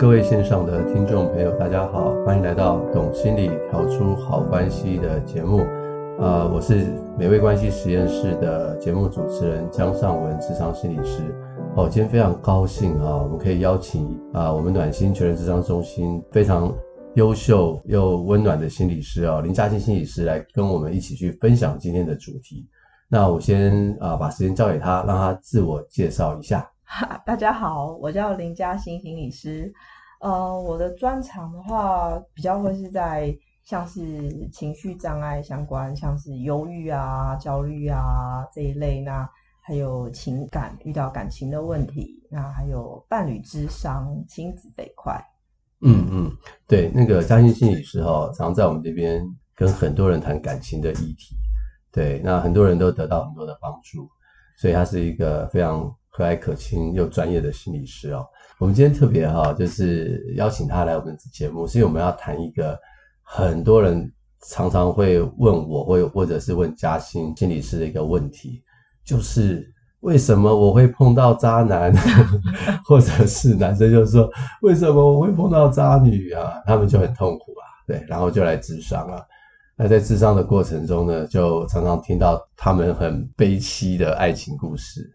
各位线上的听众朋友，大家好，欢迎来到《懂心理调出好关系》的节目。啊、我是美味关系实验室的节目主持人姜尚文，咨商心理师。哦，今天非常高兴啊，我们可以邀请啊，我们暖心全人咨商中心非常优秀又温暖的心理师啊，林嘉欣心理师来跟我们一起去分享今天的主题。那我先啊，把时间交给他，让他自我介绍一下。大家好，我叫林嘉欣心理师。呃，我的专长的话，比较会是在像是情绪障碍相关，像是忧郁啊、焦虑啊这一类。那还有情感，遇到感情的问题，那还有伴侣之商、亲子这一块。嗯嗯，对，那个嘉欣心理师哈，常在我们这边跟很多人谈感情的议题。对，那很多人都得到很多的帮助，所以他是一个非常和蔼可亲又专业的心理师哦。我们今天特别哈，就是邀请他来我们节目，是因为我们要谈一个很多人常常会问我，或或者是问嘉欣心理师的一个问题，就是为什么我会碰到渣男，或者是男生就说为什么我会碰到渣女啊？他们就很痛苦啊，对，然后就来咨商啊。那在咨商的过程中呢，就常常听到他们很悲凄的爱情故事。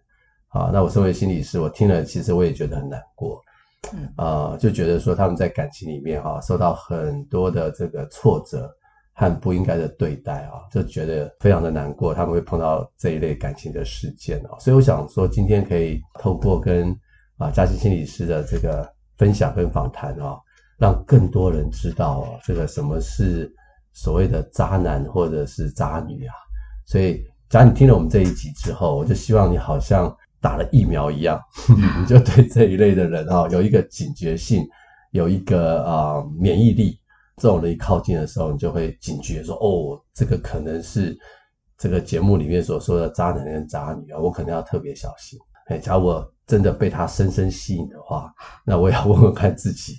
啊，那我身为心理师，我听了其实我也觉得很难过，嗯啊，就觉得说他们在感情里面哈、啊、受到很多的这个挫折和不应该的对待啊，就觉得非常的难过，他们会碰到这一类感情的事件啊，所以我想说今天可以透过跟啊嘉欣心理师的这个分享跟访谈啊，让更多人知道啊这个什么是所谓的渣男或者是渣女啊，所以假如你听了我们这一集之后，我就希望你好像。打了疫苗一样，你就对这一类的人哈有一个警觉性，有一个啊、呃、免疫力。这种人一靠近的时候，你就会警觉说：哦，这个可能是这个节目里面所说的渣男跟渣女啊，我可能要特别小心。哎，假如我真的被他深深吸引的话，那我也要问问看自己，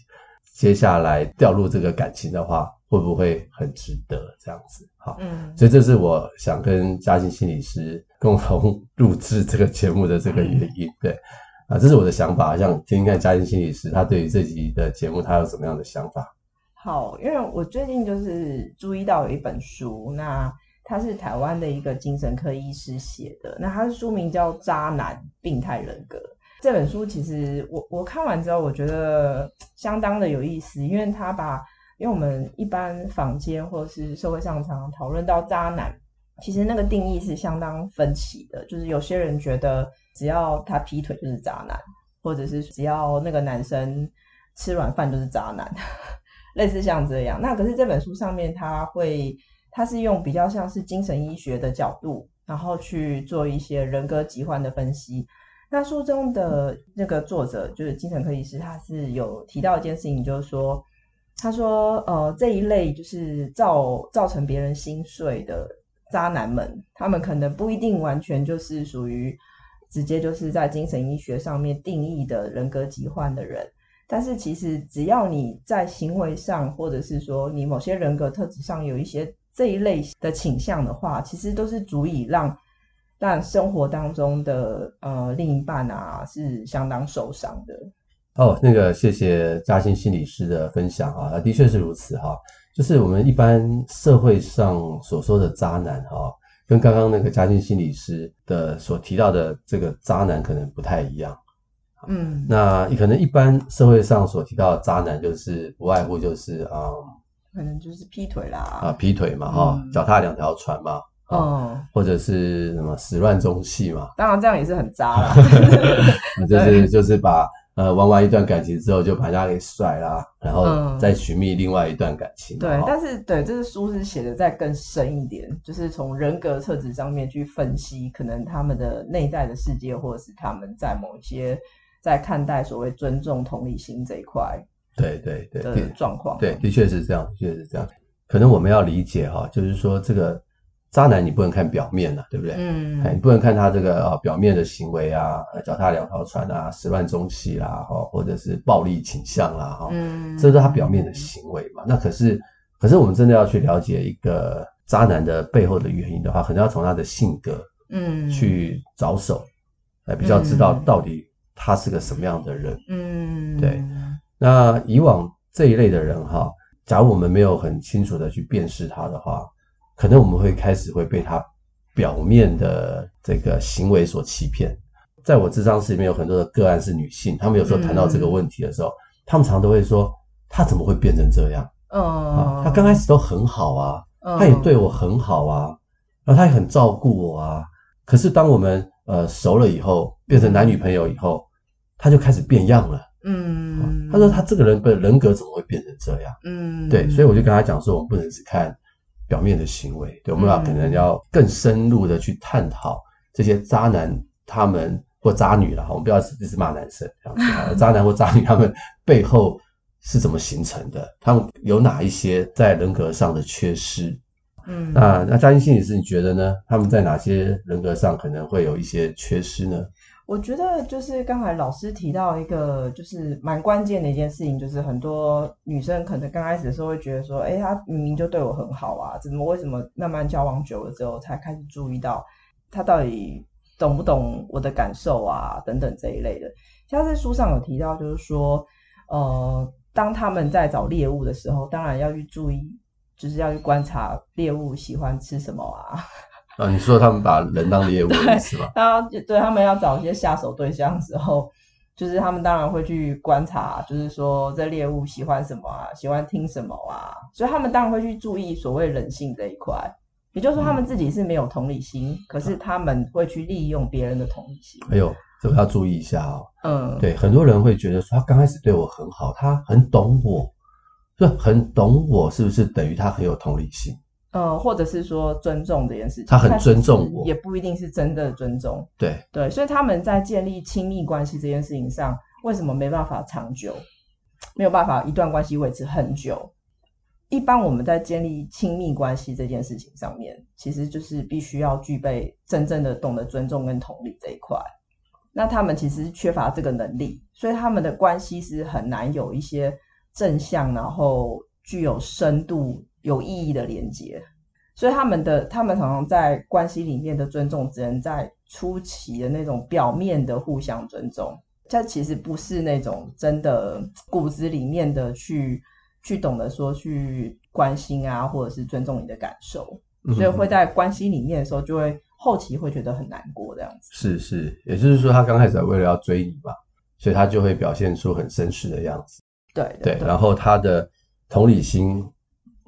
接下来掉入这个感情的话。会不会很值得这样子？好，嗯，所以这是我想跟嘉欣心理师共同录制这个节目的这个原因。对，啊，这是我的想法，想听听看嘉欣心理师他对于这集的节目他有什么样的想法。好，因为我最近就是注意到有一本书，那他是台湾的一个精神科医师写的，那他的书名叫《渣男病态人格》。这本书其实我我看完之后，我觉得相当的有意思，因为他把因为我们一般坊间或是社会上常常讨论到渣男，其实那个定义是相当分歧的。就是有些人觉得只要他劈腿就是渣男，或者是只要那个男生吃软饭就是渣男，类似像这样。那可是这本书上面他会，他是用比较像是精神医学的角度，然后去做一些人格疾患的分析。那书中的那个作者就是精神科医师，他是有提到一件事情，就是说。他说：“呃，这一类就是造造成别人心碎的渣男们，他们可能不一定完全就是属于直接就是在精神医学上面定义的人格疾患的人，但是其实只要你在行为上，或者是说你某些人格特质上有一些这一类的倾向的话，其实都是足以让让生活当中的呃另一半啊是相当受伤的。”哦，那个谢谢嘉欣心理师的分享啊，的确是如此哈。就是我们一般社会上所说的渣男哈，跟刚刚那个嘉欣心理师的所提到的这个渣男可能不太一样。嗯，那可能一般社会上所提到的渣男，就是不外乎就是啊，可能就是劈腿啦，啊劈腿嘛哈，脚踏两条船嘛，哦，或者是什么始乱终弃嘛。当然这样也是很渣啦，就是就是把。呃，玩完一段感情之后，就把人家给甩啦，然后再寻觅另外一段感情。嗯、对，但是对，这个书是写的再更深一点，就是从人格特质上面去分析，可能他们的内在的世界，或者是他们在某些在看待所谓尊重、同理心这一块，对对对的状况。对，的确是这样，的确是这样。可能我们要理解哈，就是说这个。渣男你不能看表面呐、啊，对不对？嗯，哎你不能看他这个啊表面的行为啊，脚踏两条船啊，始乱终弃啦，哈，或者是暴力倾向啦，哈，嗯，这是他表面的行为嘛。那可是，可是我们真的要去了解一个渣男的背后的原因的话，可能要从他的性格，嗯，去着手，来比较知道到底他是个什么样的人，嗯，对。那以往这一类的人哈，假如我们没有很清楚的去辨识他的话，可能我们会开始会被他表面的这个行为所欺骗。在我智商室里面有很多的个案是女性，她们有时候谈到这个问题的时候，她、嗯、们常都会说：“她怎么会变成这样？嗯、啊，她刚开始都很好啊，她也对我很好啊，然后她也很照顾我啊。可是当我们呃熟了以后，变成男女朋友以后，她就开始变样了。”嗯，他说他这个人的人格怎么会变成这样？嗯，对，所以我就跟他讲说，我们不能只看表面的行为，对，我们要可能要更深入的去探讨这些渣男他们或渣女了，我们不要只是骂男生这样子，渣男或渣女他们背后是怎么形成的？他们有哪一些在人格上的缺失？嗯，那那嘉欣心理师，你觉得呢？他们在哪些人格上可能会有一些缺失呢？我觉得就是刚才老师提到一个就是蛮关键的一件事情，就是很多女生可能刚开始的时候会觉得说，哎，他明明就对我很好啊，怎么为什么慢慢交往久了之后才开始注意到他到底懂不懂我的感受啊，等等这一类的。像在书上有提到，就是说，呃，当他们在找猎物的时候，当然要去注意，就是要去观察猎物喜欢吃什么啊。啊，你说他们把人当猎物是吧？然后对他们要找一些下手对象的时候，就是他们当然会去观察，就是说这猎物喜欢什么啊，喜欢听什么啊，所以他们当然会去注意所谓人性这一块。也就是说，他们自己是没有同理心，嗯、可是他们会去利用别人的同理心。哎呦，这个要注意一下哦。嗯，对，很多人会觉得说他刚开始对我很好，他很懂我，就很懂我，是不是等于他很有同理心？呃，或者是说尊重这件事情，他很尊重我，也不一定是真的尊重。对对，所以他们在建立亲密关系这件事情上，为什么没办法长久？没有办法一段关系维持很久？一般我们在建立亲密关系这件事情上面，其实就是必须要具备真正的懂得尊重跟同理这一块。那他们其实缺乏这个能力，所以他们的关系是很难有一些正向，然后具有深度。有意义的连接，所以他们的他们常常在关系里面的尊重，只能在初期的那种表面的互相尊重，这其实不是那种真的骨子里面的去去懂得说去关心啊，或者是尊重你的感受，所以会在关系里面的时候，就会后期会觉得很难过这样子。是是，也就是说，他刚开始为了要追你嘛，所以他就会表现出很绅士的样子。对对，对，然后他的同理心。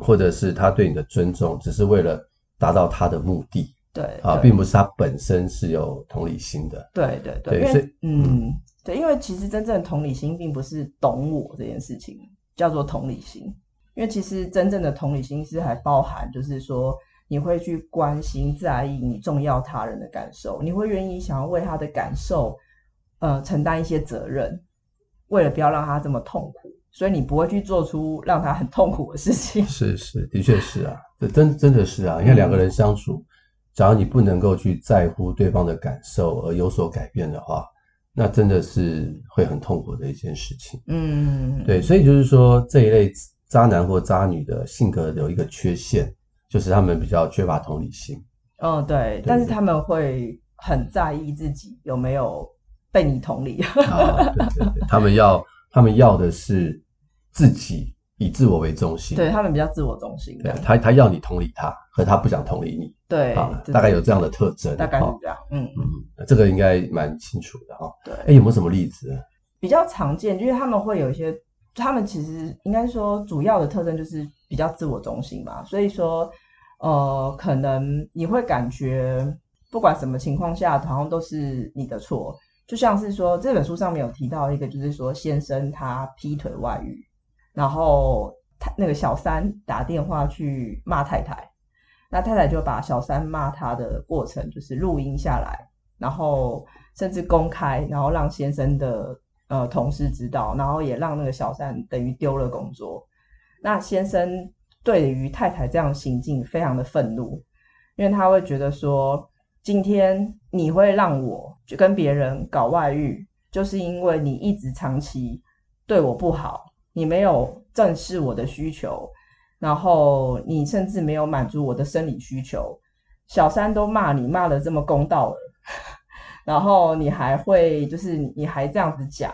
或者是他对你的尊重，只是为了达到他的目的，对啊，并不是他本身是有同理心的，对对对，对，所以嗯，对，因为其实真正的同理心并不是懂我这件事情叫做同理心，因为其实真正的同理心是还包含，就是说你会去关心、在意、你重要他人的感受，你会愿意想要为他的感受，呃，承担一些责任，为了不要让他这么痛苦。所以你不会去做出让他很痛苦的事情。是是，的确是啊，这真真的是啊。因为两个人相处，嗯，假如你不能够去在乎对方的感受而有所改变的话，那真的是会很痛苦的一件事情。嗯，对。所以就是说，这一类渣男或渣女的性格有一个缺陷，就是他们比较缺乏同理心。嗯，对。对，但是他们会很在意自己有没有被你同理。啊，对对对，他们要他们要的是。自己以自我为中心，对他们比较自我中心。对，他他要你同理他，可他不想同理你。对，啊，大概有这样的特征。大概是这样。嗯嗯，这个应该蛮清楚的哈。对，哎，有没有什么例子？比较常见，就是他们会有一些，他们其实应该说主要的特征就是比较自我中心嘛。所以说，呃，可能你会感觉不管什么情况下，好像都是你的错。就像是说这本书上面有提到一个，就是说先生他劈腿外遇。然后他那个小三打电话去骂太太，那太太就把小三骂他的过程就是录音下来，然后甚至公开，然后让先生的呃同事知道，然后也让那个小三等于丢了工作。那先生对于太太这样行径非常的愤怒，因为他会觉得说，今天你会让我就跟别人搞外遇，就是因为你一直长期对我不好。你没有正视我的需求，然后你甚至没有满足我的生理需求。小三都骂你骂得这么公道了，然后你还会就是你还这样子讲，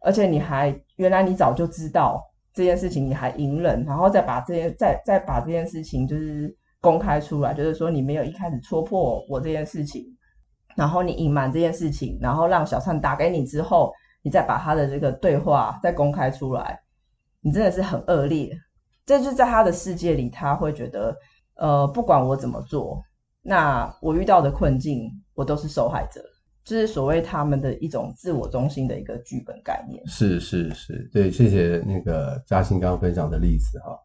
而且你还原来你早就知道这件事情，你还隐忍，然后再把这件再再把这件事情就是公开出来，就是说你没有一开始戳破我这件事情，然后你隐瞒这件事情，然后让小灿打给你之后，你再把他的这个对话再公开出来，你真的是很恶劣。这就是在他的世界里，他会觉得，呃，不管我怎么做，那我遇到的困境，我都是受害者。就是所谓他们的一种自我中心的一个剧本概念。是是是，对，谢谢那个嘉欣刚刚分享的例子哈。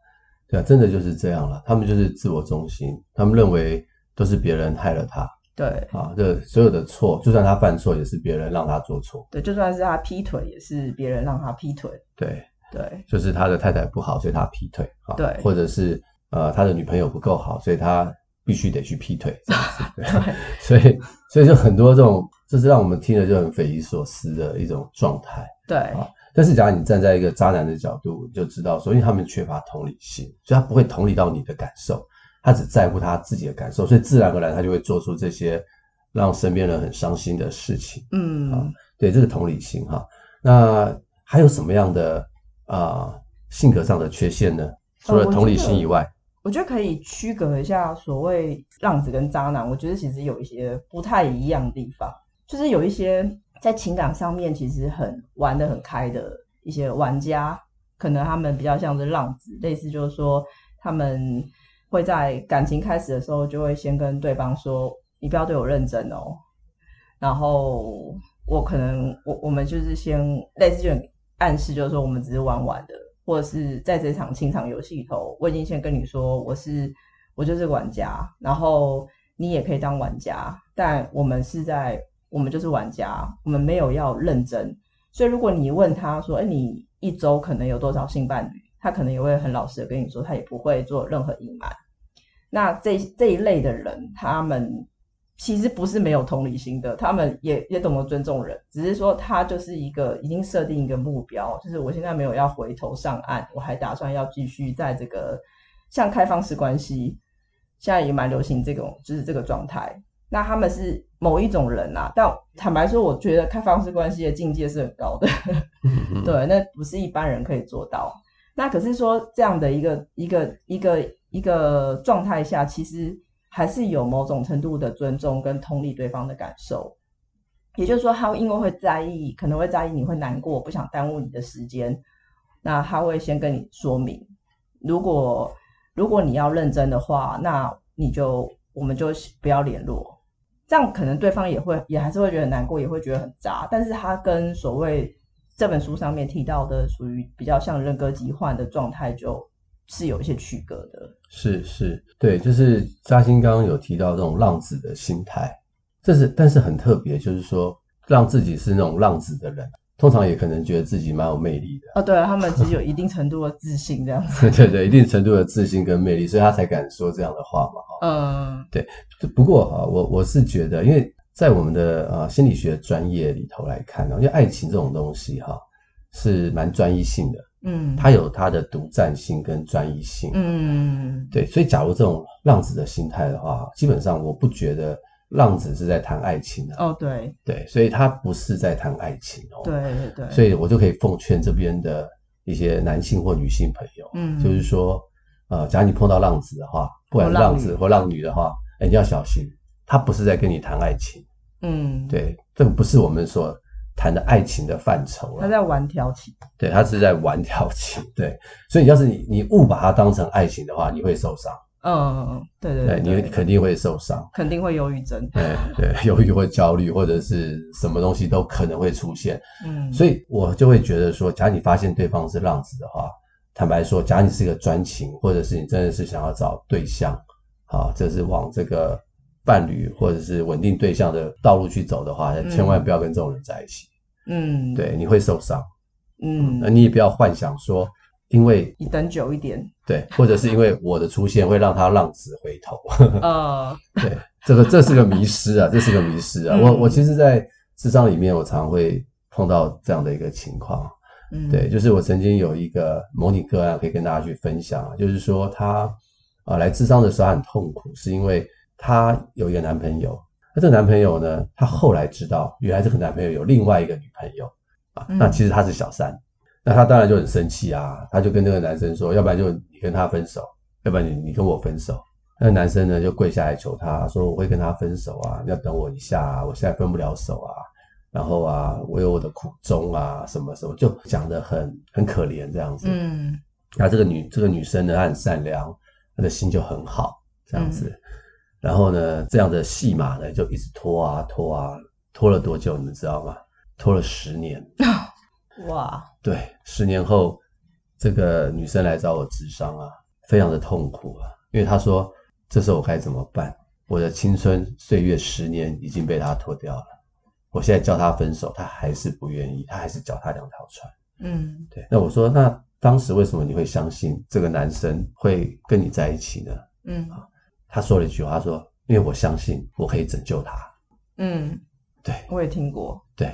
对啊，真的就是这样了。他们就是自我中心，他们认为都是别人害了他。对啊，这所有的错，就算他犯错，也是别人让他做错。对，就算是他劈腿，也是别人让他劈腿。对。对，就是他的太太不好，所以他劈腿啊。对，或者是呃，他的女朋友不够好，所以他必须得去劈腿这样子。对，对所以所以就很多这种，就是让我们听了就很匪夷所思的一种状态。对啊，但是假如你站在一个渣男的角度，就知道，所以他们缺乏同理心，所以他不会同理到你的感受，他只在乎他自己的感受，所以自然而然他就会做出这些让身边人很伤心的事情。嗯，啊，对，这个同理心哈。那还有什么样的？啊、呃，性格上的缺陷呢？除了同理心以外，呃、我，觉我觉得可以区隔一下所谓浪子跟渣男。我觉得其实有一些不太一样的地方，就是有一些在情感上面其实很玩得很开的一些玩家，可能他们比较像是浪子，类似就是说他们会在感情开始的时候就会先跟对方说：“你不要对我认真哦。”然后我可能我我们就是先类似就。暗示就是说，我们只是玩玩的，或者是在这场清场游戏里头，我已经先跟你说，我是我就是玩家，然后你也可以当玩家，但我们是在我们就是玩家，我们没有要认真。所以如果你问他说，哎，你一周可能有多少性伴侣？他可能也会很老实的跟你说，他也不会做任何隐瞒。那这这一类的人，他们。其实不是没有同理心的，他们也也懂得尊重人，只是说他就是一个已经设定一个目标，就是我现在没有要回头上岸，我还打算要继续在这个像开放式关系，现在也蛮流行这种就是这个状态。那他们是某一种人啊，但坦白说，我觉得开放式关系的境界是很高的，对，那不是一般人可以做到。那可是说这样的一个一个一个一个状态下，其实。还是有某种程度的尊重跟同理对方的感受，也就是说，他因为会在意，可能会在意你会难过，不想耽误你的时间，那他会先跟你说明，如果如果你要认真的话，那你就我们就不要联络，这样可能对方也会也还是会觉得难过，也会觉得很渣，但是他跟所谓这本书上面提到的属于比较像人格疾患的状态就。是有一些区隔的，是是，对，就是嘉欣刚刚有提到这种浪子的心态，这是但是很特别，就是说让自己是那种浪子的人，通常也可能觉得自己蛮有魅力的哦，对，他们其实有一定程度的自信，这样子，对对对，一定程度的自信跟魅力，所以他才敢说这样的话嘛，哈，嗯，对，不过哈，我我是觉得，因为在我们的啊心理学专业里头来看呢，因为爱情这种东西哈是蛮专一性的。嗯，他有他的独占性跟专一性。嗯，对，所以假如这种浪子的心态的话，基本上我不觉得浪子是在谈爱情的。哦，对，对，所以他不是在谈爱情哦。对对对。所以我就可以奉劝这边的一些男性或女性朋友，嗯，就是说，呃，假如你碰到浪子的话，不管是浪子或浪女的话，哎，你要小心，他不是在跟你谈爱情。嗯，对，这个不是我们说。谈的爱情的范畴了，他在玩调情，对，他是在玩调情，对，所以要是你你误把它当成爱情的话，你会受伤，嗯，对对对，对，你肯定会受伤，肯定会忧郁症，对对，忧郁或焦虑或者是什么东西都可能会出现，嗯，所以我就会觉得说，假如你发现对方是浪子的话，坦白说，假如你是一个专情，或者是你真的是想要找对象，啊，这是往这个。伴侣或者是稳定对象的道路去走的话，千万不要跟这种人在一起。嗯，对，你会受伤。嗯，那你也不要幻想说，因为你等久一点，对，或者是因为我的出现会让他浪子回头。呃 对，这个这是个迷失啊，这是个迷失啊。嗯、我我其实，在智商里面，我常会碰到这样的一个情况。嗯，对，就是我曾经有一个模拟个案可以跟大家去分享，就是说他啊、呃、来智商的时候很痛苦，是因为。她有一个男朋友，那这个男朋友呢，她后来知道，原来这个男朋友有另外一个女朋友，啊。那其实他是小三，那她当然就很生气啊，她就跟那个男生说，要不然就你跟他分手，要不然你你跟我分手。那个男生呢就跪下来求他说，我会跟他分手啊，你要等我一下啊，我现在分不了手啊。然后啊，我有我的苦衷啊，什么什么，就讲的很很可怜这样子。嗯，那这个女这个女生呢，她很善良，她的心就很好，这样子。嗯、然后呢，这样的戏码呢，就一直拖啊拖啊，拖了多久，你们知道吗？拖了十年。哇！对，十年后，这个女生来找我咨商啊，非常的痛苦啊，因为她说，这时候我该怎么办？我的青春岁月十年已经被她拖掉了。我现在叫他分手，他还是不愿意，他还是脚踏两条船。嗯，对。那我说，那当时为什么你会相信这个男生会跟你在一起呢？嗯，他说了一句话，他说：“因为我相信我可以拯救他。”嗯，对，我也听过。对，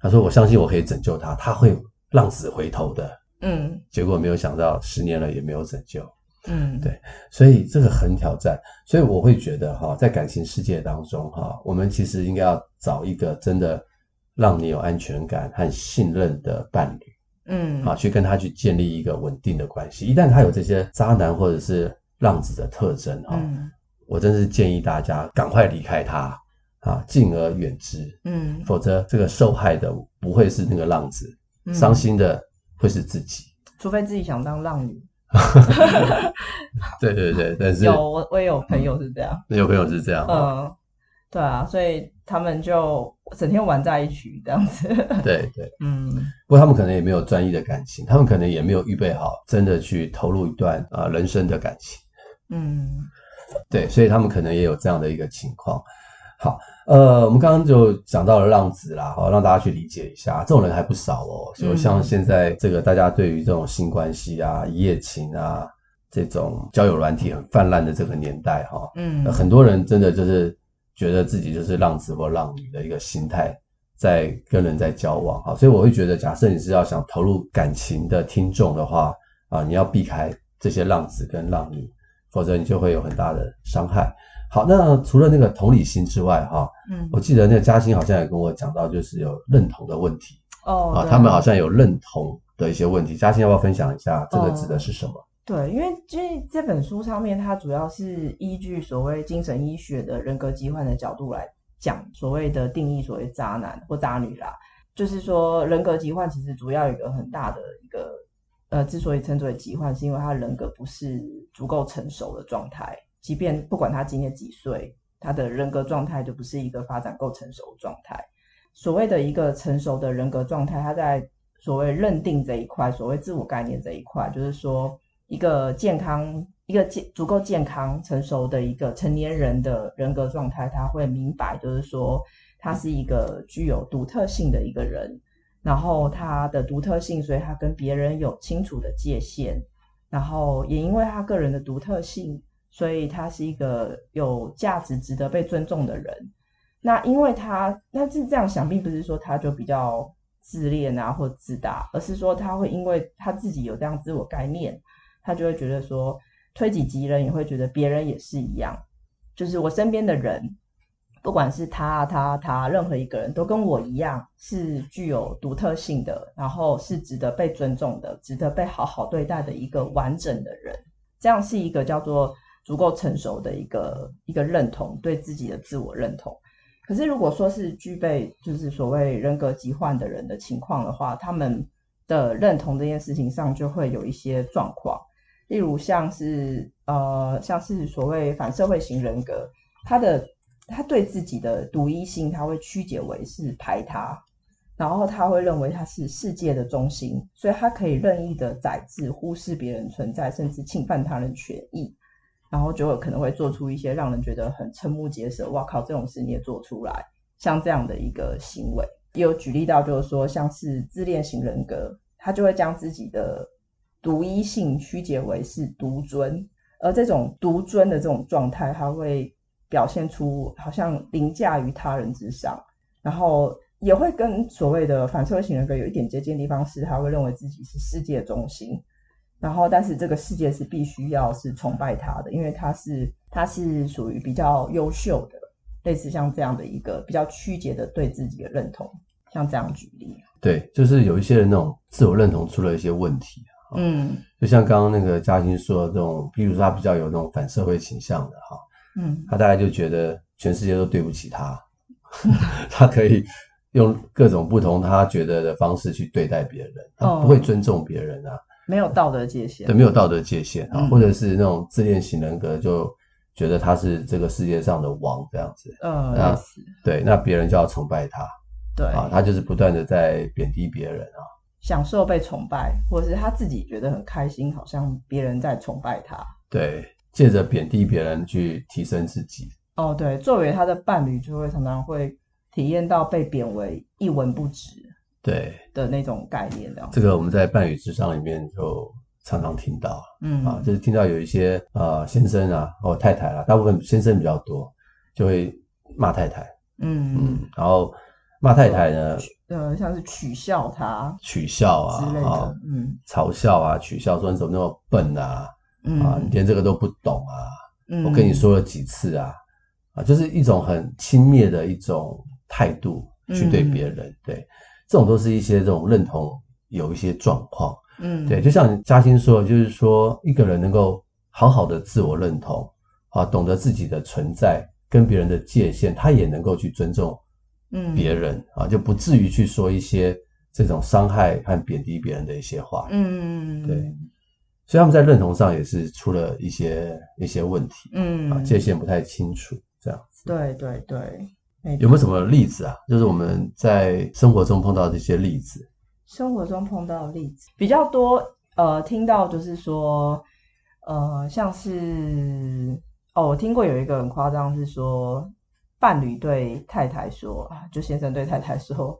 他说：“我相信我可以拯救他，他会浪子回头的。”嗯，结果没有想到，十年了也没有拯救。嗯，对，所以这个很挑战，所以我会觉得哈，在感情世界当中哈，我们其实应该要找一个真的让你有安全感和信任的伴侣，嗯，啊，去跟他去建立一个稳定的关系。一旦他有这些渣男或者是浪子的特征哈，嗯，我真是建议大家赶快离开他啊，敬而远之，嗯，否则这个受害的不会是那个浪子，伤心的会是自己，除非自己想当浪女。对对对，但是有我我也有朋友是这样，有朋友是这样，嗯，对啊，所以他们就整天玩在一起这样子，对对，嗯，不过他们可能也没有专一的感情，他们可能也没有预备好真的去投入一段啊人生的感情，嗯，对，所以他们可能也有这样的一个情况，好。呃，我们刚刚就讲到了浪子啦，好，让大家去理解一下，这种人还不少哦。就像现在这个大家对于这种性关系啊、一夜情啊这种交友软体很泛滥的这个年代，哈，嗯，很多人真的就是觉得自己就是浪子或浪女的一个心态，在跟人在交往，哈，所以我会觉得，假设你是要想投入感情的听众的话，啊，你要避开这些浪子跟浪女，否则你就会有很大的伤害。好，那除了那个同理心之外，哈，嗯，我记得那个嘉欣好像也跟我讲到，就是有认同的问题哦，啊，他们好像有认同的一些问题。嘉欣要不要分享一下？这个指的是什么？对，因为其实这本书上面，它主要是依据所谓精神医学的人格疾患的角度来讲，所谓的定义，所谓渣男或渣女啦，就是说人格疾患其实主要有一个很大的一个，呃，之所以称之为疾患，是因为他人格不是足够成熟的状态。即便不管他今年几岁，他的人格状态就不是一个发展够成熟的状态。所谓的一个成熟的人格状态，他在所谓认定这一块，所谓自我概念这一块，就是说一个健康、一个健足够健康、成熟的一个成年人的人格状态，他会明白，就是说他是一个具有独特性的一个人，然后他的独特性，所以他跟别人有清楚的界限，然后也因为他个人的独特性。所以他是一个有价值、值得被尊重的人。那因为他，那是这样想，并不是说他就比较自恋啊，或自大，而是说他会因为他自己有这样自我概念，他就会觉得说，推己及人，也会觉得别人也是一样。就是我身边的人，不管是他、他、他，任何一个人都跟我一样，是具有独特性的，然后是值得被尊重的，值得被好好对待的一个完整的人。这样是一个叫做。足够成熟的一个一个认同，对自己的自我认同。可是，如果说是具备就是所谓人格疾患的人的情况的话，他们的认同这件事情上就会有一些状况。例如，像是呃，像是所谓反社会型人格，他的他对自己的独一性，他会曲解为是排他，然后他会认为他是世界的中心，所以他可以任意的宰制、忽视别人存在，甚至侵犯他人权益。然后就有可能会做出一些让人觉得很瞠目结舌，哇靠，这种事你也做出来，像这样的一个行为，也有举例到，就是说像是自恋型人格，他就会将自己的独一性曲解为是独尊，而这种独尊的这种状态，他会表现出好像凌驾于他人之上，然后也会跟所谓的反社会型人格有一点接近的地方是，他会认为自己是世界中心。然后，但是这个世界是必须要是崇拜他的，因为他是他是属于比较优秀的，类似像这样的一个比较曲解的对自己的认同。像这样举例。对，就是有一些人那种自我认同出了一些问题。嗯，就像刚刚那个嘉欣说的这种，比如说他比较有那种反社会倾向的哈，嗯，他大概就觉得全世界都对不起他，他可以用各种不同他觉得的方式去对待别人，他不会尊重别人啊，没有道德界限，对，没有道德界限啊，嗯、或者是那种自恋型人格，就觉得他是这个世界上的王这样子，嗯，那对，那别人就要崇拜他，对。啊，他就是不断的在贬低别人啊。享受被崇拜，或者是他自己觉得很开心，好像别人在崇拜他。对，借着贬低别人去提升自己。哦，对，作为他的伴侣，就会常常会体验到被贬为一文不值，对的那种概念。这样，这个我们在伴侣智商里面就常常听到，嗯啊，就是听到有一些啊、呃、先生啊或太太啊，大部分先生比较多，就会骂太太，嗯嗯，然后。骂太太呢？呃，像是取笑他、取笑啊之类的，嗯，嘲笑啊，取笑说你怎么那么笨啊？嗯、啊，你连这个都不懂啊？嗯，我跟你说了几次啊？啊，就是一种很轻蔑的一种态度去对别人，嗯、对，这种都是一些这种认同有一些状况，嗯，对，就像嘉欣说的，就是说一个人能够好好的自我认同啊，懂得自己的存在跟别人的界限，他也能够去尊重。嗯，别人啊，就不至于去说一些这种伤害和贬低别人的一些话。嗯，对，所以他们在认同上也是出了一些一些问题。嗯，啊，界限不太清楚，这样子。对对对，有没有什么例子啊？就是我们在生活中碰到的一些例子。生活中碰到的例子比较多，呃，听到就是说，呃，像是哦，我听过有一个很夸张，是说。伴侣对太太说啊，就先生对太太说，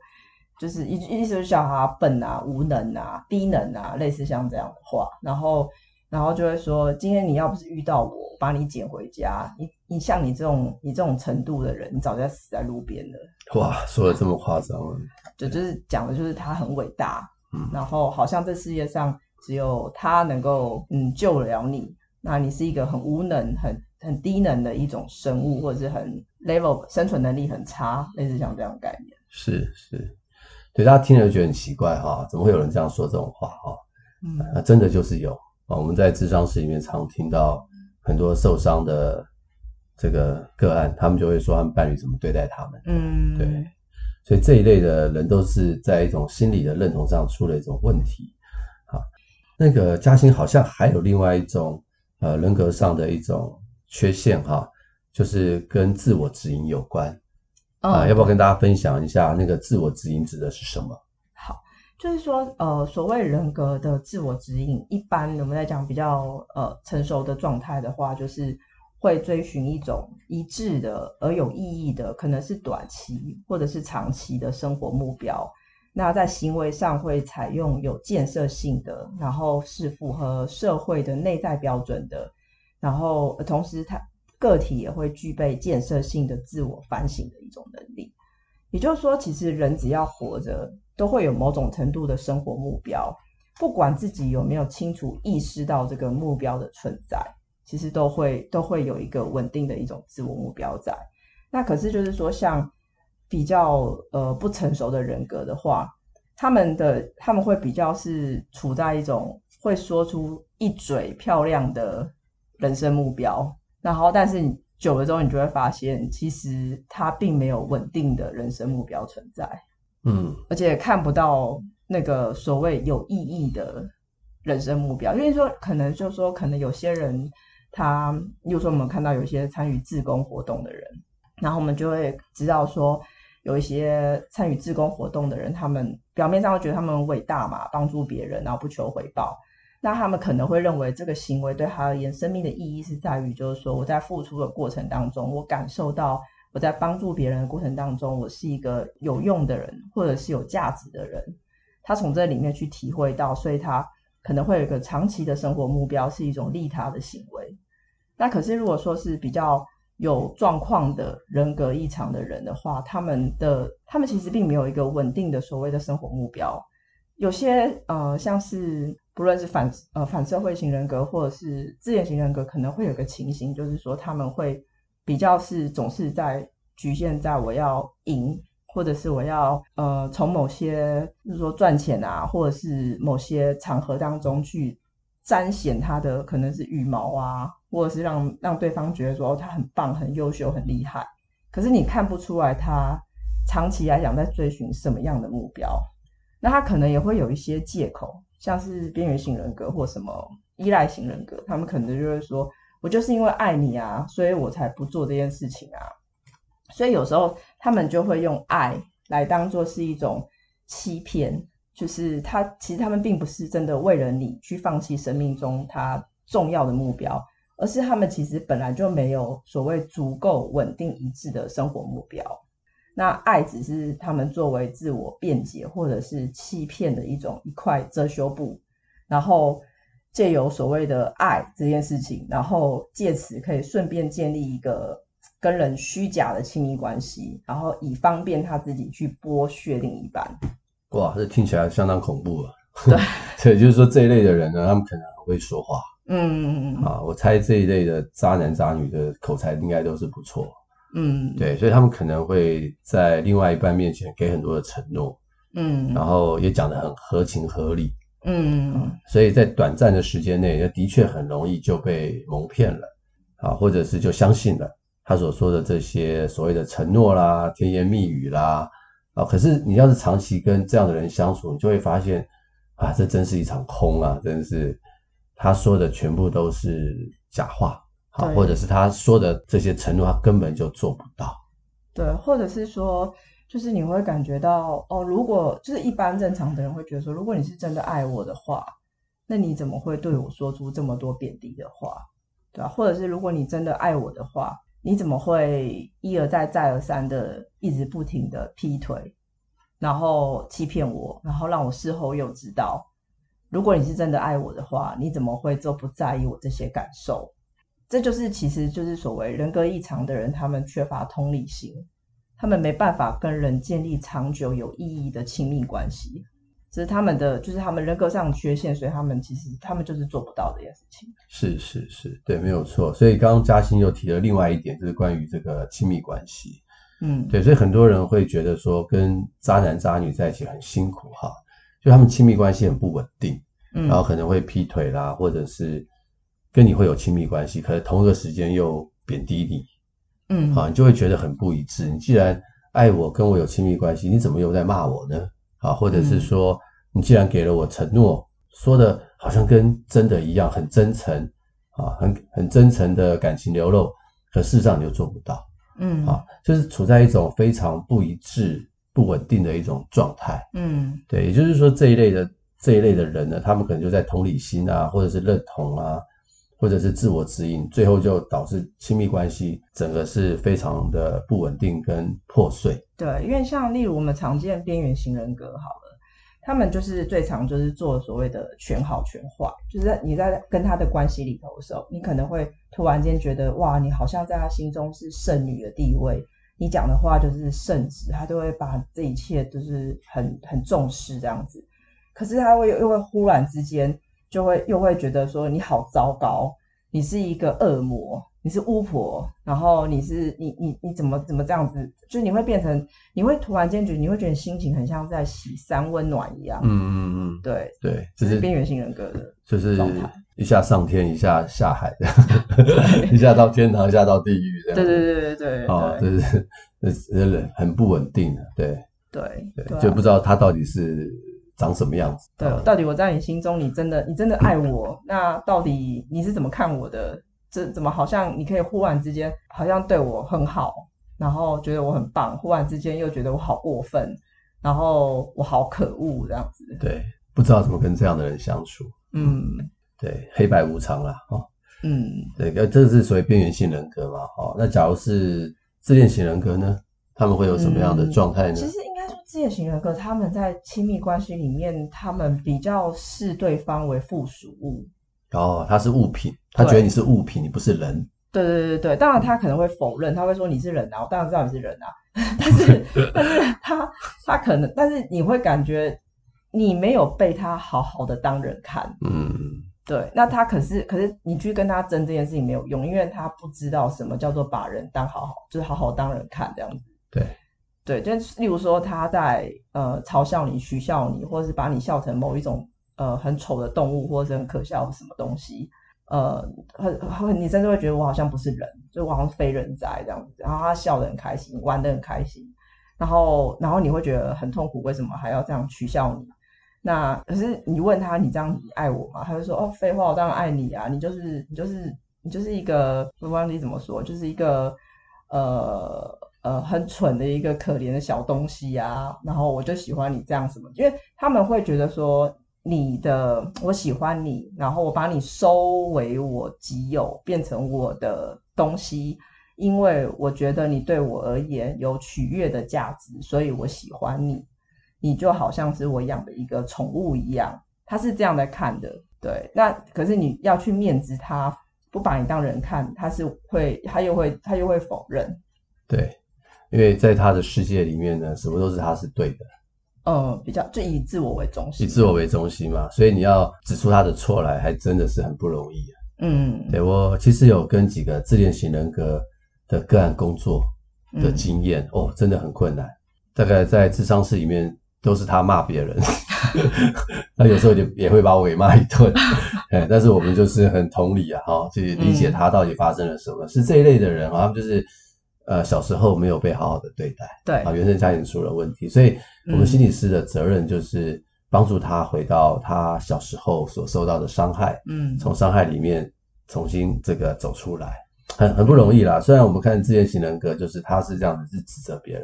就是意意思是小孩笨啊、无能啊、低能啊，类似像这样的话。然后，然后就会说，今天你要不是遇到我，把你捡回家，你你像你这种你这种程度的人，你早就死在路边了。哇，说的这么夸张啊？就就是讲的就是他很伟大，嗯，然后好像这世界上只有他能够嗯救了你，那你是一个很无能、很很低能的一种生物，或者是很。level 生存能力很差，类似像这样的概念。是是，对，大家听了就觉得很奇怪哈，怎么会有人这样说这种话哈？嗯，那真的就是有啊。我们在智商室里面常听到很多受伤的这个个案，他们就会说他们伴侣怎么对待他们。嗯，对，所以这一类的人都是在一种心理的认同上出了一种问题。好，那个嘉欣好像还有另外一种呃人格上的一种缺陷哈。就是跟自我指引有关啊，哦、要不要跟大家分享一下那个自我指引指的是什么？好，就是说，呃，所谓人格的自我指引，一般我们在讲比较呃成熟的状态的话，就是会追寻一种一致的而有意义的，可能是短期或者是长期的生活目标。那在行为上会采用有建设性的，然后是符合社会的内在标准的，然后同时它。个体也会具备建设性的自我反省的一种能力，也就是说，其实人只要活着，都会有某种程度的生活目标，不管自己有没有清楚意识到这个目标的存在，其实都会都会有一个稳定的一种自我目标在。那可是就是说，像比较呃不成熟的人格的话，他们的他们会比较是处在一种会说出一嘴漂亮的人生目标。然后，但是你久了之后，你就会发现，其实他并没有稳定的人生目标存在，嗯，而且看不到那个所谓有意义的人生目标。因为说，可能就是说，可能有些人他，比如说我们看到有一些参与自工活动的人，然后我们就会知道说，有一些参与自工活动的人，他们表面上会觉得他们伟大嘛，帮助别人，然后不求回报。那他们可能会认为这个行为对他而言，生命的意义是在于，就是说我在付出的过程当中，我感受到我在帮助别人的过程当中，我是一个有用的人，或者是有价值的人。他从这里面去体会到，所以他可能会有一个长期的生活目标，是一种利他的行为。那可是如果说是比较有状况的人格异常的人的话，他们的他们其实并没有一个稳定的所谓的生活目标。有些呃，像是不论是反呃反社会型人格，或者是自恋型人格，可能会有个情形，就是说他们会比较是总是在局限在我要赢，或者是我要呃从某些，就是说赚钱啊，或者是某些场合当中去彰显他的可能是羽毛啊，或者是让让对方觉得说他很棒、很优秀、很厉害。可是你看不出来他长期来讲在追寻什么样的目标，那他可能也会有一些借口，像是边缘型人格或什么依赖型人格，他们可能就会说，我就是因为爱你啊，所以我才不做这件事情啊。所以有时候他们就会用爱来当做是一种欺骗，就是他其实他们并不是真的为了你去放弃生命中他重要的目标，而是他们其实本来就没有所谓足够稳定一致的生活目标。那爱只是他们作为自我辩解或者是欺骗的一种一块遮羞布，然后。借由所谓的爱这件事情，然后借此可以顺便建立一个跟人虚假的亲密关系，然后以方便他自己去剥削另一半。哇，这听起来相当恐怖啊！对，所以就是说这一类的人呢，他们可能很会说话。嗯嗯嗯。啊，我猜这一类的渣男渣女的口才应该都是不错。嗯，对，所以他们可能会在另外一半面前给很多的承诺。嗯，然后也讲得很合情合理。嗯，所以在短暂的时间内，也的确很容易就被蒙骗了啊，或者是就相信了他所说的这些所谓的承诺啦、甜言蜜语啦啊。可是你要是长期跟这样的人相处，你就会发现啊，这真是一场空啊，真是他说的全部都是假话啊，或者是他说的这些承诺，他根本就做不到。对，或者是说。就是你会感觉到哦，如果就是一般正常的人会觉得说，如果你是真的爱我的话，那你怎么会对我说出这么多贬低的话，对吧？或者是如果你真的爱我的话，你怎么会一而再再而三的一直不停的劈腿，然后欺骗我，然后让我事后又知道，如果你是真的爱我的话，你怎么会就不在意我这些感受？这就是其实就是所谓人格异常的人，他们缺乏同理心。他们没办法跟人建立长久有意义的亲密关系，这是他们的，就是他们人格上的缺陷，所以他们其实他们就是做不到这件事情。是是是，对，没有错。所以刚刚嘉欣又提了另外一点，就是关于这个亲密关系。嗯，对，所以很多人会觉得说跟渣男渣女在一起很辛苦哈，就他们亲密关系很不稳定，嗯，然后可能会劈腿啦，或者是跟你会有亲密关系，可是同一个时间又贬低你。嗯，好，你就会觉得很不一致。你既然爱我，跟我有亲密关系，你怎么又在骂我呢？啊，或者是说，你既然给了我承诺，说的好像跟真的一样，很真诚啊，很很真诚的感情流露，可事实上你又做不到。嗯，啊，就是处在一种非常不一致、不稳定的一种状态。嗯，对，也就是说这一类的这一类的人呢，他们可能就在同理心啊，或者是认同啊。或者是自我指引，最后就导致亲密关系整个是非常的不稳定跟破碎。对，因为像例如我们常见边缘型人格，好了，他们就是最常就是做所谓的全好全坏，就是在你在跟他的关系里头的时候，你可能会突然间觉得哇，你好像在他心中是圣女的地位，你讲的话就是圣旨，他都会把这一切都是很很重视这样子。可是他会又会忽然之间。就会又会觉得说你好糟糕，你是一个恶魔，你是巫婆，然后你是你你你怎么怎么这样子？就是你会变成，你会突然间觉得你会觉得心情很像在洗三温暖一样。嗯嗯嗯，对对，这是边缘型人格的，就是一下上天，一下下海的，一下到天堂，一下到地狱这样。对对对对对，哦，这是这是很不稳定的，对对对，就不知道他到底是。长什么样子？对，到底我在你心中，你真的，你真的爱我？那到底你是怎么看我的？这怎么好像你可以忽然之间好像对我很好，然后觉得我很棒，忽然之间又觉得我好过分，然后我好可恶这样子。对，不知道怎么跟这样的人相处。嗯，对，黑白无常啦。哦，嗯，对，这是所谓边缘性人格嘛？哦，那假如是自恋型人格呢？他们会有什么样的状态呢？嗯，其实应自恋型人格他们在亲密关系里面，他们比较视对方为附属物。哦，他是物品，他觉得你是物品，你不是人。对对对对，当然他可能会否认，他会说你是人啊，我当然知道你是人啊。但是但是他他可能，但是你会感觉你没有被他好好的当人看。嗯，对。那他可是可是你去跟他争这件事情没有用，因为他不知道什么叫做把人当好好，就是好好当人看这样子。对，就例如说他在呃嘲笑你、取笑你，或者是把你笑成某一种呃很丑的动物，或者是很可笑的什么东西，呃，很很你甚至会觉得我好像不是人，就我好像非人哉这样子。然后他笑得很开心，玩得很开心，然后然后你会觉得很痛苦，为什么还要这样取笑你？那可是你问他，你这样你爱我吗？他就说哦，废话，我当然爱你啊，你就是你就是你就是一个我忘记怎么说，就是一个呃。呃，很蠢的一个可怜的小东西啊，然后我就喜欢你这样什么，因为他们会觉得说你的我喜欢你，然后我把你收为我己有，变成我的东西，因为我觉得你对我而言有取悦的价值，所以我喜欢你，你就好像是我养的一个宠物一样，他是这样来看的，对，那可是你要去面子他不把你当人看，他是会，他又会，他又会否认，对。因为在他的世界里面呢，什么都是他是对的，嗯，比较就以自我为中心，以自我为中心嘛，所以你要指出他的错来，还真的是很不容易啊。嗯，对，我其实有跟几个自恋型人格的个案工作的经验，嗯、哦，真的很困难。大概在智商室里面都是他骂别人，那有时候就也会把我给骂一顿，哎，但是我们就是很同理啊，哈，去理解他到底发生了什么，嗯、是这一类的人，他们就是。呃，小时候没有被好好的对待，对啊，原生家庭出了问题，所以我们心理师的责任就是帮助他回到他小时候所受到的伤害，嗯，从伤害里面重新这个走出来，很很不容易啦。虽然我们看自恋型人格，就是他是这样子是指责别人，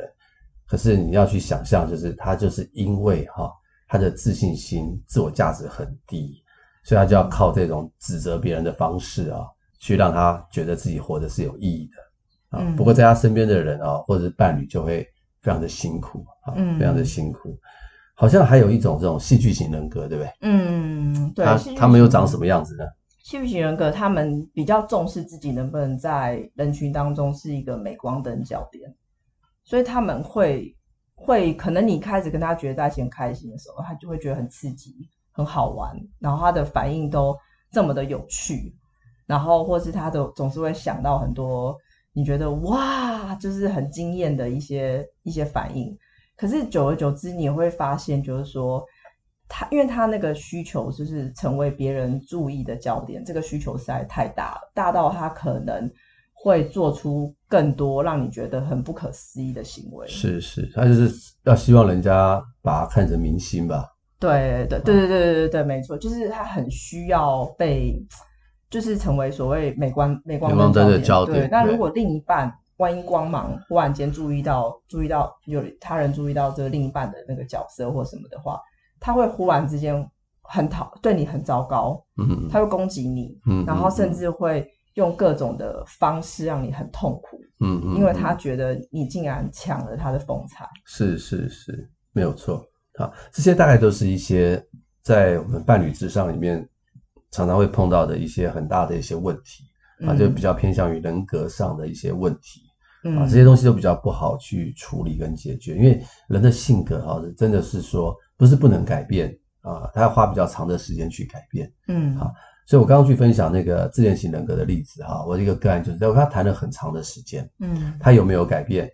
可是你要去想象，就是他就是因为哈他的自信心、自我价值很低，所以他就要靠这种指责别人的方式啊，去让他觉得自己活得是有意义的。啊，不过在他身边的人啊，或者是伴侣就会非常的辛苦啊，非常的辛苦。好像还有一种这种戏剧型人格，对不对？嗯，对。他他们又长什么样子呢？戏剧型人格，他们比较重视自己能不能在人群当中是一个镁光灯焦点，所以他们会会可能你开始跟他觉得在一起很开心的时候，他就会觉得很刺激、很好玩，然后他的反应都这么的有趣，然后或是他的总是会想到很多。你觉得哇，就是很惊艳的一些一些反应，可是久而久之，你也会发现，就是说他，因为他那个需求就是成为别人注意的焦点，这个需求实在太大了，大到他可能会做出更多让你觉得很不可思议的行为。是是，他就是要希望人家把他看成明星吧？对对对对对对对对，没错，就是他很需要被。就是成为所谓美光美光灯的焦点。对，那如果另一半万一光芒忽然间注意到注意到有他人注意到这个另一半的那个角色或什么的话，他会忽然之间很讨对你很糟糕，嗯，他会攻击你，嗯，然后甚至会用各种的方式让你很痛苦，嗯嗯，因为他觉得你竟然抢了他的风采。是是是，没有错。好，这些大概都是一些在我们伴侣之上里面。常常会碰到的一些很大的一些问题啊，就比较偏向于人格上的一些问题啊，这些东西都比较不好去处理跟解决，因为人的性格哈，真的是说不是不能改变啊，他要花比较长的时间去改变。嗯，好，所以我刚刚去分享那个自恋型人格的例子哈，我一个个案就是在我跟他谈了很长的时间，嗯，他有没有改变？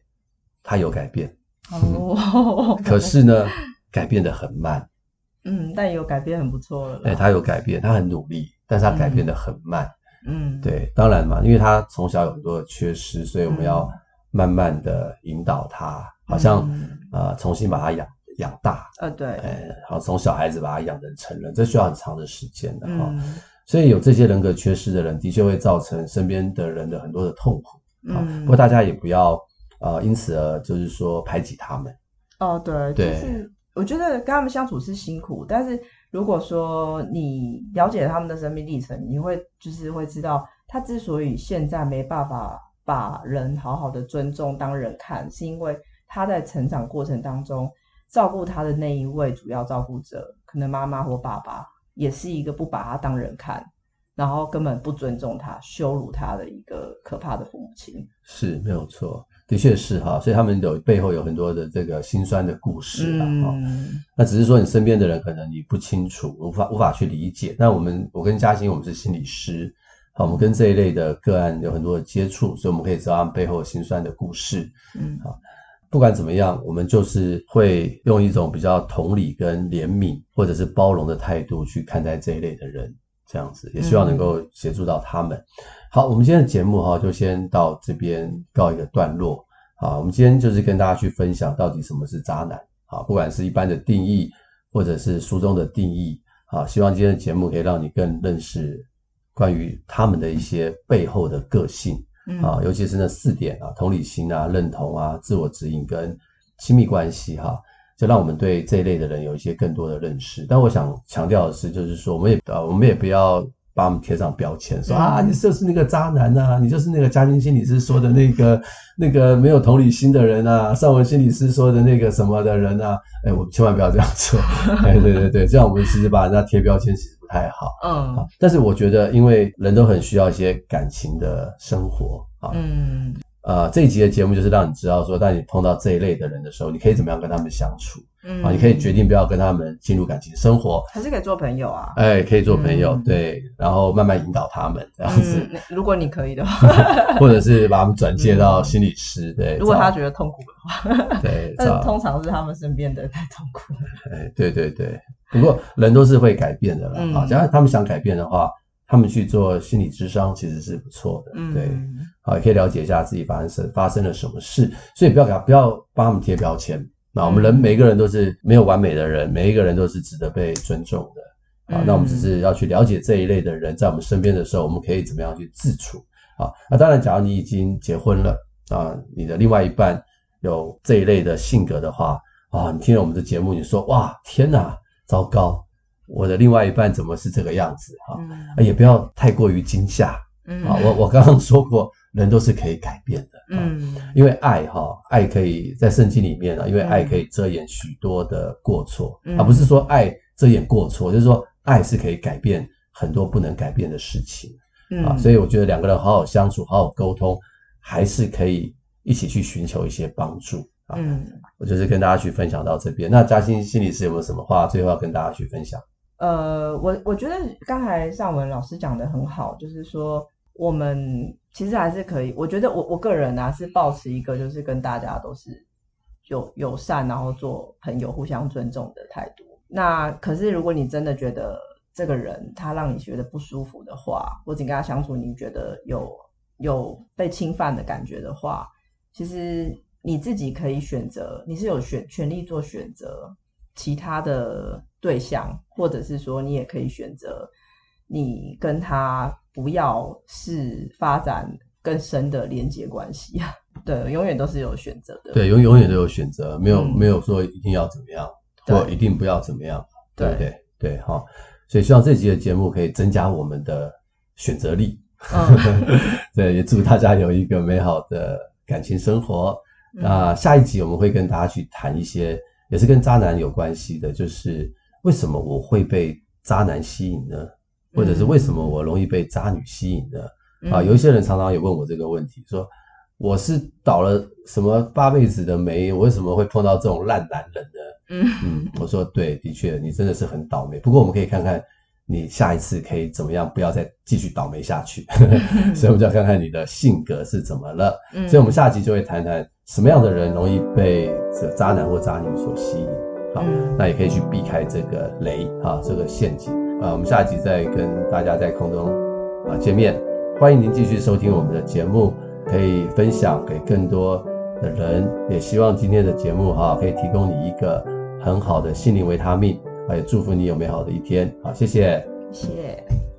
他有改变，哦，可是呢，改变的很慢。嗯，但有改变很不错了。哎，他有改变，他很努力，但是他改变得很慢。嗯，对，当然嘛，因为他从小有很多的缺失，所以我们要慢慢的引导他，好像呃重新把他养养大。呃，对，哎，好，从小孩子把他养成成人，这需要很长的时间的哈。所以有这些人格缺失的人，的确会造成身边的人的很多的痛苦。嗯，不过大家也不要呃因此而就是说排挤他们。哦，对，对。我觉得跟他们相处是辛苦，但是如果说你了解他们的生命历程，你会就是会知道，他之所以现在没办法把人好好的尊重当人看，是因为他在成长过程当中照顾他的那一位主要照顾者，可能妈妈或爸爸，也是一个不把他当人看，然后根本不尊重他、羞辱他的一个可怕的父母亲。是，没有错。的确是哈，所以他们有背后有很多的这个心酸的故事啊。那只是说你身边的人可能你不清楚，无法无法去理解。那我们我跟嘉欣，我们是心理师，好，我们跟这一类的个案有很多的接触，所以我们可以知道他们背后心酸的故事。嗯，好。不管怎么样，我们就是会用一种比较同理跟怜悯，或者是包容的态度去看待这一类的人，这样子也希望能够协助到他们。嗯、好，我们今天的节目哈，就先到这边告一个段落。啊，我们今天就是跟大家去分享到底什么是渣男。啊，不管是一般的定义，或者是书中的定义。啊，希望今天的节目可以让你更认识关于他们的一些背后的个性。啊，尤其是那四点啊，同理心啊，认同啊，自我指引跟亲密关系哈，就让我们对这一类的人有一些更多的认识。但我想强调的是，就是说，我们也啊，我们也不要把我们贴上标签，说啊，你就是那个渣男呐、啊，你就是那个嘉兴心理师说的那个那个没有同理心的人啊，尚文心理师说的那个什么的人啊，哎，我们千万不要这样做。哎，对对对，这样我们其实把人家贴标签。其实不太好，嗯，但是我觉得，因为人都很需要一些感情的生活啊，嗯，呃，这一集的节目就是让你知道说，当你碰到这一类的人的时候，你可以怎么样跟他们相处，嗯，啊，你可以决定不要跟他们进入感情生活，还是可以做朋友啊，哎，可以做朋友，嗯、对，然后慢慢引导他们这样子，嗯、如果你可以的话 或者是把他们转介到心理师，对，如果他觉得痛苦的话，对，但通常是他们身边的太痛苦，哎，对对对。不过人都是会改变的啦啊！只要他们想改变的话，他们去做心理智商其实是不错的，对，好，也可以了解一下自己发生发生了什么事，所以不要给他不要帮他们贴标签。那我们人每一个人都是没有完美的人，每一个人都是值得被尊重的啊。那我们只是要去了解这一类的人在我们身边的时候，我们可以怎么样去自处啊？那当然，假如你已经结婚了啊，你的另外一半有这一类的性格的话啊，你听了我们的节目，你说哇，天哪！糟糕，我的另外一半怎么是这个样子？哈、嗯，也不要太过于惊吓。嗯，啊，我我刚刚说过，人都是可以改变的。嗯，因为爱哈，爱可以在圣经里面啊，因为爱可以遮掩许多的过错，而、嗯、不是说爱遮掩过错，就是说爱是可以改变很多不能改变的事情。嗯，啊，所以我觉得两个人好好相处，好好沟通，还是可以一起去寻求一些帮助。嗯，我就是跟大家去分享到这边。那嘉欣心理师有没有什么话最后要跟大家去分享？呃，我我觉得刚才尚文老师讲的很好，就是说我们其实还是可以。我觉得我我个人啊是抱持一个就是跟大家都是友友善，然后做朋友、互相尊重的态度。那可是如果你真的觉得这个人他让你觉得不舒服的话，或者跟他相处你觉得有有被侵犯的感觉的话，其实。你自己可以选择，你是有选权利做选择其他的对象，或者是说你也可以选择你跟他不要是发展更深的连接关系啊。对，永远都是有选择的。对，永永远都有选择，没有、嗯、没有说一定要怎么样，或一定不要怎么样，对不对？对，对，好，所以希望这集的节目可以增加我们的选择力。嗯、对，也祝大家有一个美好的感情生活。那下一集我们会跟大家去谈一些，也是跟渣男有关系的，就是为什么我会被渣男吸引呢？或者是为什么我容易被渣女吸引呢？啊，有一些人常常也问我这个问题，说我是倒了什么八辈子的霉，我为什么会碰到这种烂男人呢？嗯嗯，我说对，的确，你真的是很倒霉。不过我们可以看看。你下一次可以怎么样？不要再继续倒霉下去。所以，我们就要看看你的性格是怎么了。嗯，所以我们下集就会谈谈什么样的人容易被这渣男或渣女所吸引。好，那也可以去避开这个雷啊，这个陷阱。啊，我们下集再跟大家在空中啊见面。欢迎您继续收听我们的节目，可以分享给更多的人。也希望今天的节目哈，可以提供你一个很好的心灵维他命。也祝福你有美好的一天。好，谢谢，谢谢。